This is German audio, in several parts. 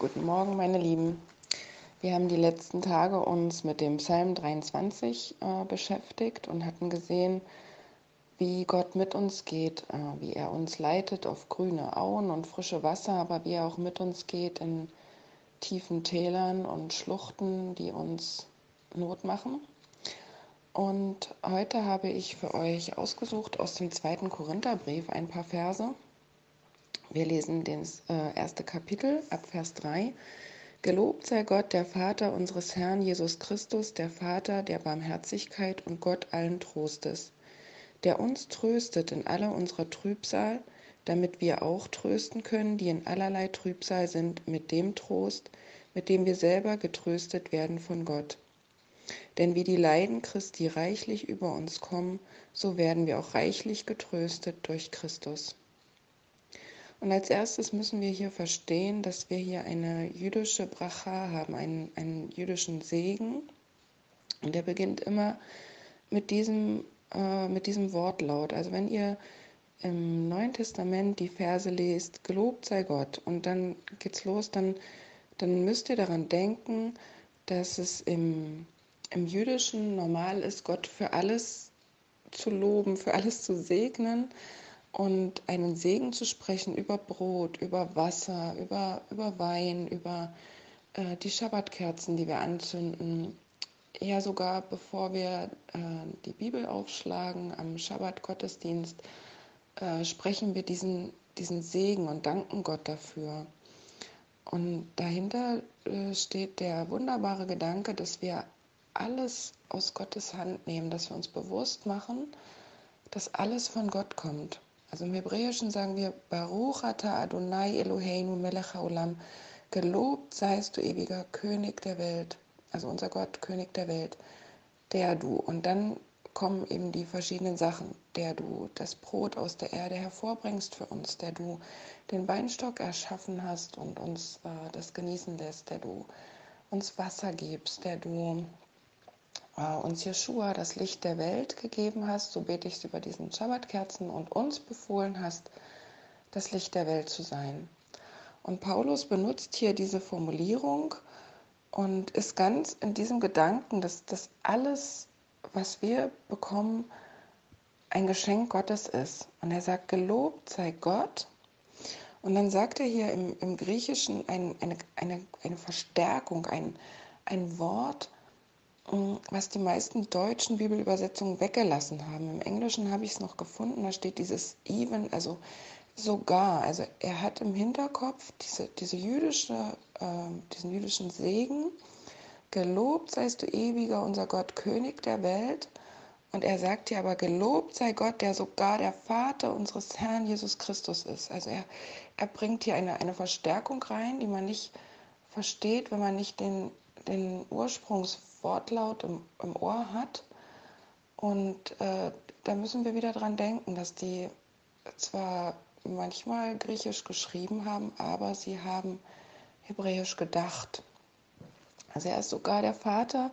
Guten Morgen, meine Lieben. Wir haben die letzten Tage uns mit dem Psalm 23 äh, beschäftigt und hatten gesehen, wie Gott mit uns geht, äh, wie er uns leitet auf grüne Auen und frische Wasser, aber wie er auch mit uns geht in tiefen Tälern und Schluchten, die uns Not machen. Und heute habe ich für euch ausgesucht aus dem zweiten Korintherbrief ein paar Verse. Wir lesen das äh, erste Kapitel ab Vers 3. Gelobt sei Gott, der Vater unseres Herrn Jesus Christus, der Vater der Barmherzigkeit und Gott allen Trostes, der uns tröstet in aller unserer Trübsal, damit wir auch trösten können, die in allerlei Trübsal sind, mit dem Trost, mit dem wir selber getröstet werden von Gott. Denn wie die Leiden Christi reichlich über uns kommen, so werden wir auch reichlich getröstet durch Christus. Und als erstes müssen wir hier verstehen, dass wir hier eine jüdische Bracha haben, einen, einen jüdischen Segen. Und der beginnt immer mit diesem, äh, mit diesem Wortlaut. Also wenn ihr im Neuen Testament die Verse lest, gelobt sei Gott, und dann geht's los, dann, dann müsst ihr daran denken, dass es im, im Jüdischen normal ist, Gott für alles zu loben, für alles zu segnen und einen Segen zu sprechen über Brot, über Wasser, über, über Wein, über äh, die Schabbatkerzen, die wir anzünden. Ja, sogar bevor wir äh, die Bibel aufschlagen am Schabbat-Gottesdienst, äh, sprechen wir diesen, diesen Segen und danken Gott dafür. Und dahinter äh, steht der wunderbare Gedanke, dass wir alles aus Gottes Hand nehmen, dass wir uns bewusst machen, dass alles von Gott kommt. Also im Hebräischen sagen wir Baruch ata Adonai Eloheinu melech haolam. Gelobt seist du ewiger König der Welt, also unser Gott, König der Welt, der du. Und dann kommen eben die verschiedenen Sachen, der du das Brot aus der Erde hervorbringst für uns, der du den Weinstock erschaffen hast und uns äh, das genießen lässt, der du uns Wasser gibst, der du uns Jeshua das Licht der Welt gegeben hast, so bete ich über diesen Schabbatkerzen und uns befohlen hast, das Licht der Welt zu sein. Und Paulus benutzt hier diese Formulierung und ist ganz in diesem Gedanken, dass das alles, was wir bekommen, ein Geschenk Gottes ist. Und er sagt, gelobt sei Gott. Und dann sagt er hier im, im Griechischen ein, eine, eine, eine Verstärkung, ein, ein Wort, was die meisten deutschen Bibelübersetzungen weggelassen haben. Im Englischen habe ich es noch gefunden, da steht dieses even, also sogar. Also er hat im Hinterkopf diese, diese jüdische, äh, diesen jüdischen Segen. Gelobt seist du ewiger, unser Gott, König der Welt. Und er sagt hier aber, gelobt sei Gott, der sogar der Vater unseres Herrn Jesus Christus ist. Also er, er bringt hier eine, eine Verstärkung rein, die man nicht versteht, wenn man nicht den, den Ursprungs Wortlaut im, im Ohr hat. Und äh, da müssen wir wieder dran denken, dass die zwar manchmal griechisch geschrieben haben, aber sie haben hebräisch gedacht. Also er ist sogar der Vater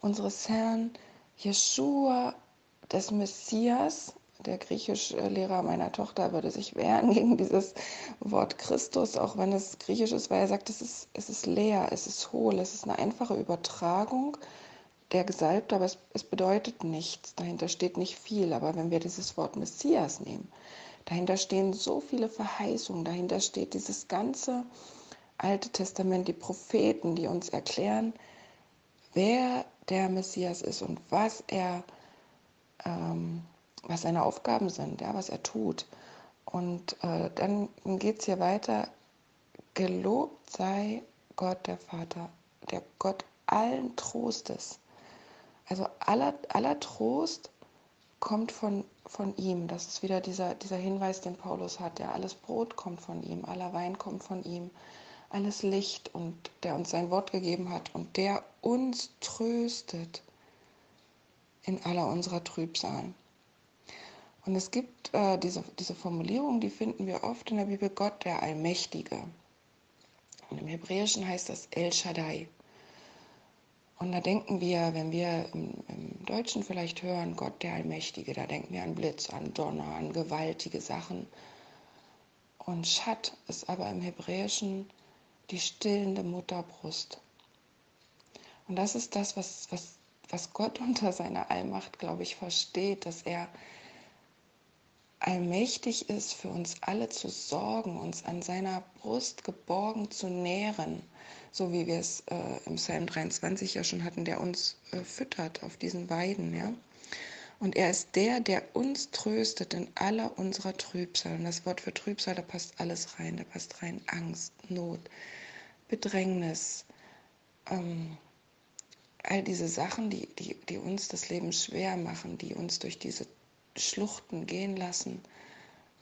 unseres Herrn Jeshua, des Messias, der Griechischlehrer meiner Tochter würde sich wehren gegen dieses Wort Christus, auch wenn es griechisch ist, weil er sagt, es ist, es ist leer, es ist hohl, es ist eine einfache Übertragung der Gesalbte, aber es, es bedeutet nichts, dahinter steht nicht viel. Aber wenn wir dieses Wort Messias nehmen, dahinter stehen so viele Verheißungen, dahinter steht dieses ganze Alte Testament, die Propheten, die uns erklären, wer der Messias ist und was er ähm, was seine Aufgaben sind, ja, was er tut. Und äh, dann geht es hier weiter. Gelobt sei Gott, der Vater, der Gott allen Trostes. Also aller, aller Trost kommt von, von ihm. Das ist wieder dieser, dieser Hinweis, den Paulus hat. Ja, alles Brot kommt von ihm, aller Wein kommt von ihm, alles Licht und der uns sein Wort gegeben hat und der uns tröstet in aller unserer Trübsal. Und es gibt äh, diese, diese Formulierung, die finden wir oft in der Bibel, Gott der Allmächtige. Und im Hebräischen heißt das El Shaddai. Und da denken wir, wenn wir im, im, Deutschen vielleicht hören, Gott der Allmächtige, da denken wir an Blitz, an Donner, an gewaltige Sachen. Und Shad ist aber im Hebräischen die stillende Mutterbrust. Und das ist das, was, was, was Gott unter seiner Allmacht, glaube ich, versteht, dass er allmächtig ist, für uns alle zu sorgen, uns an seiner Brust geborgen zu nähren, so wie wir es äh, im Psalm 23 ja schon hatten, der uns äh, füttert auf diesen Weiden. Ja? Und er ist der, der uns tröstet in aller unserer Trübsal. Und das Wort für Trübsal, da passt alles rein. Da passt rein Angst, Not, Bedrängnis, ähm, all diese Sachen, die, die, die uns das Leben schwer machen, die uns durch diese Schluchten gehen lassen,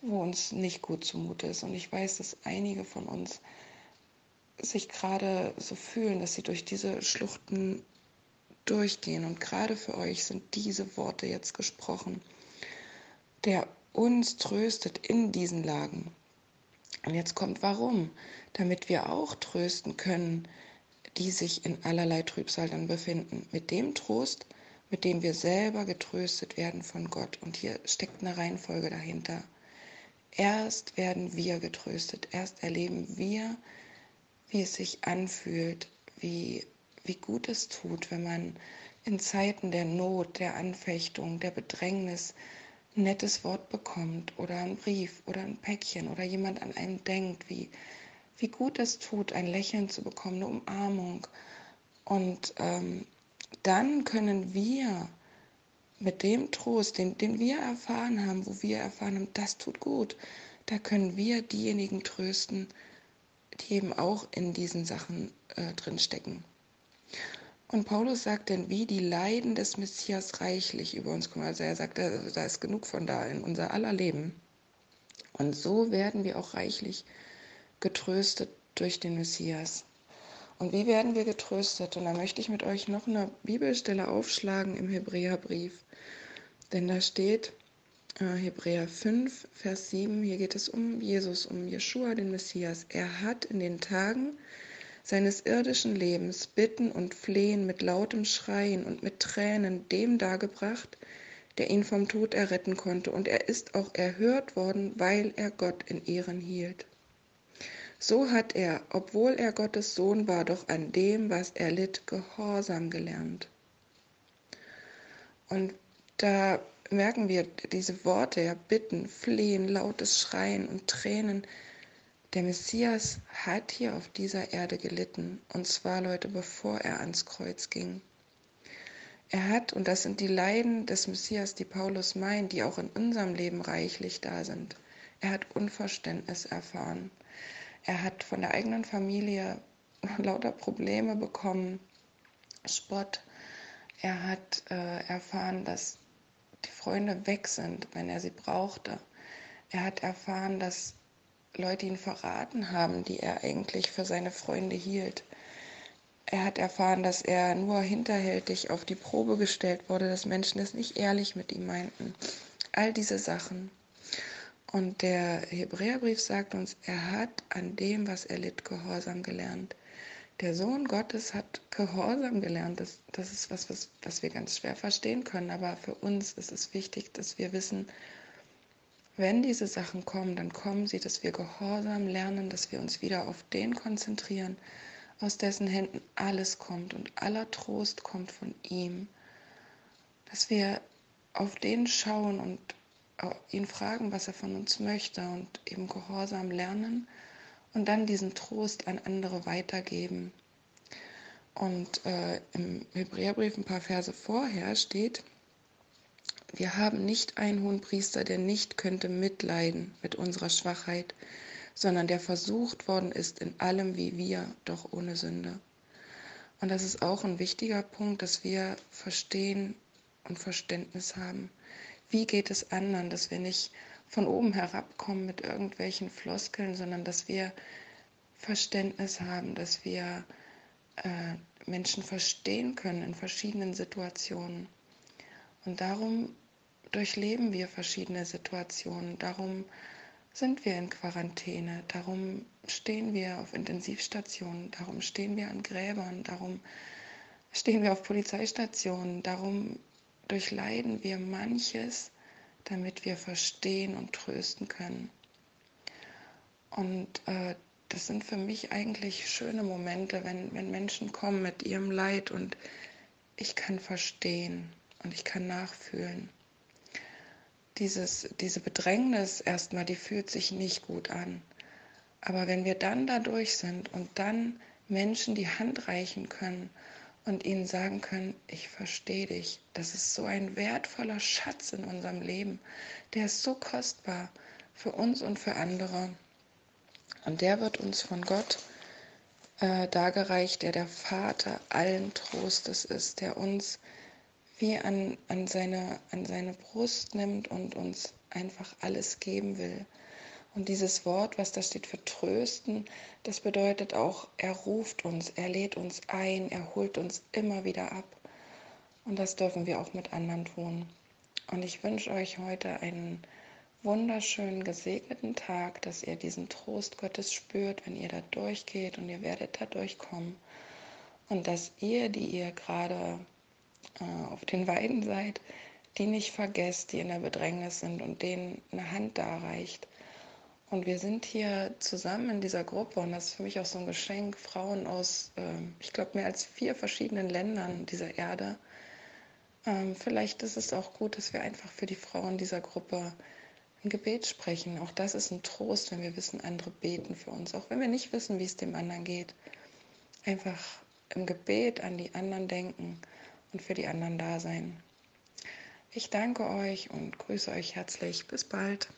wo uns nicht gut zumute ist. Und ich weiß, dass einige von uns sich gerade so fühlen, dass sie durch diese Schluchten durchgehen. Und gerade für euch sind diese Worte jetzt gesprochen, der uns tröstet in diesen Lagen. Und jetzt kommt warum? Damit wir auch trösten können, die sich in allerlei Trübsal dann befinden. Mit dem Trost, mit dem wir selber getröstet werden von Gott. Und hier steckt eine Reihenfolge dahinter. Erst werden wir getröstet, erst erleben wir, wie es sich anfühlt, wie wie gut es tut, wenn man in Zeiten der Not, der Anfechtung, der Bedrängnis ein nettes Wort bekommt oder einen Brief oder ein Päckchen oder jemand an einen denkt, wie, wie gut es tut, ein Lächeln zu bekommen, eine Umarmung. Und ähm, dann können wir mit dem Trost, den, den wir erfahren haben, wo wir erfahren haben, das tut gut, da können wir diejenigen trösten, die eben auch in diesen Sachen äh, drinstecken. Und Paulus sagt denn, wie die Leiden des Messias reichlich über uns kommen. Also er sagt, da ist genug von da in unser aller Leben. Und so werden wir auch reichlich getröstet durch den Messias. Und wie werden wir getröstet? Und da möchte ich mit euch noch eine Bibelstelle aufschlagen im Hebräerbrief. Denn da steht äh, Hebräer 5, Vers 7, hier geht es um Jesus, um Jeshua, den Messias. Er hat in den Tagen seines irdischen Lebens Bitten und Flehen mit lautem Schreien und mit Tränen dem dargebracht, der ihn vom Tod erretten konnte, und er ist auch erhört worden, weil er Gott in Ehren hielt. So hat er, obwohl er Gottes Sohn war, doch an dem, was er litt, Gehorsam gelernt. Und da merken wir diese Worte, ja, Bitten, Flehen, lautes Schreien und Tränen, der Messias hat hier auf dieser Erde gelitten, und zwar Leute, bevor er ans Kreuz ging. Er hat, und das sind die Leiden des Messias, die Paulus meint, die auch in unserem Leben reichlich da sind. Er hat Unverständnis erfahren. Er hat von der eigenen Familie lauter Probleme bekommen, Spott. Er hat äh, erfahren, dass die Freunde weg sind, wenn er sie brauchte. Er hat erfahren, dass Leute ihn verraten haben, die er eigentlich für seine Freunde hielt. Er hat erfahren, dass er nur hinterhältig auf die Probe gestellt wurde, dass Menschen es nicht ehrlich mit ihm meinten. All diese Sachen. Und der Hebräerbrief sagt uns, er hat an dem, was er litt, Gehorsam gelernt. Der Sohn Gottes hat Gehorsam gelernt. Das, das ist was, was, was wir ganz schwer verstehen können. Aber für uns ist es wichtig, dass wir wissen, wenn diese Sachen kommen, dann kommen sie, dass wir gehorsam lernen, dass wir uns wieder auf den konzentrieren, aus dessen Händen alles kommt und aller Trost kommt von ihm. Dass wir auf den schauen und ihn fragen, was er von uns möchte und eben gehorsam lernen und dann diesen Trost an andere weitergeben. Und äh, im Hebräerbrief ein paar Verse vorher steht, wir haben nicht einen hohen Priester, der nicht könnte mitleiden mit unserer Schwachheit, sondern der versucht worden ist in allem wie wir, doch ohne Sünde. Und das ist auch ein wichtiger Punkt, dass wir verstehen und Verständnis haben. Wie geht es anderen, dass wir nicht von oben herabkommen mit irgendwelchen Floskeln, sondern dass wir Verständnis haben, dass wir äh, Menschen verstehen können in verschiedenen Situationen. Und darum durchleben wir verschiedene Situationen. Darum sind wir in Quarantäne. Darum stehen wir auf Intensivstationen. Darum stehen wir an Gräbern. Darum stehen wir auf Polizeistationen. Darum durchleiden wir manches, damit wir verstehen und trösten können. Und äh, das sind für mich eigentlich schöne Momente, wenn, wenn Menschen kommen mit ihrem Leid und ich kann verstehen und ich kann nachfühlen. Dieses, diese Bedrängnis erstmal, die fühlt sich nicht gut an. Aber wenn wir dann da durch sind und dann Menschen die Hand reichen können und ihnen sagen können, ich verstehe dich, das ist so ein wertvoller Schatz in unserem Leben, der ist so kostbar für uns und für andere. Und der wird uns von Gott äh, dargereicht, der der Vater allen Trostes ist, der uns wie an, an, seine, an seine Brust nimmt und uns einfach alles geben will. Und dieses Wort, was da steht für trösten, das bedeutet auch, er ruft uns, er lädt uns ein, er holt uns immer wieder ab. Und das dürfen wir auch mit anderen tun. Und ich wünsche euch heute einen wunderschönen, gesegneten Tag, dass ihr diesen Trost Gottes spürt, wenn ihr da durchgeht und ihr werdet da durchkommen. Und dass ihr, die ihr gerade äh, auf den Weiden seid, die nicht vergesst, die in der Bedrängnis sind und denen eine Hand darreicht. Und wir sind hier zusammen in dieser Gruppe und das ist für mich auch so ein Geschenk, Frauen aus, äh, ich glaube, mehr als vier verschiedenen Ländern dieser Erde. Ähm, vielleicht ist es auch gut, dass wir einfach für die Frauen dieser Gruppe ein Gebet sprechen. Auch das ist ein Trost, wenn wir wissen, andere beten für uns. Auch wenn wir nicht wissen, wie es dem anderen geht. Einfach im Gebet an die anderen denken und für die anderen da sein. Ich danke euch und grüße euch herzlich. Bis bald.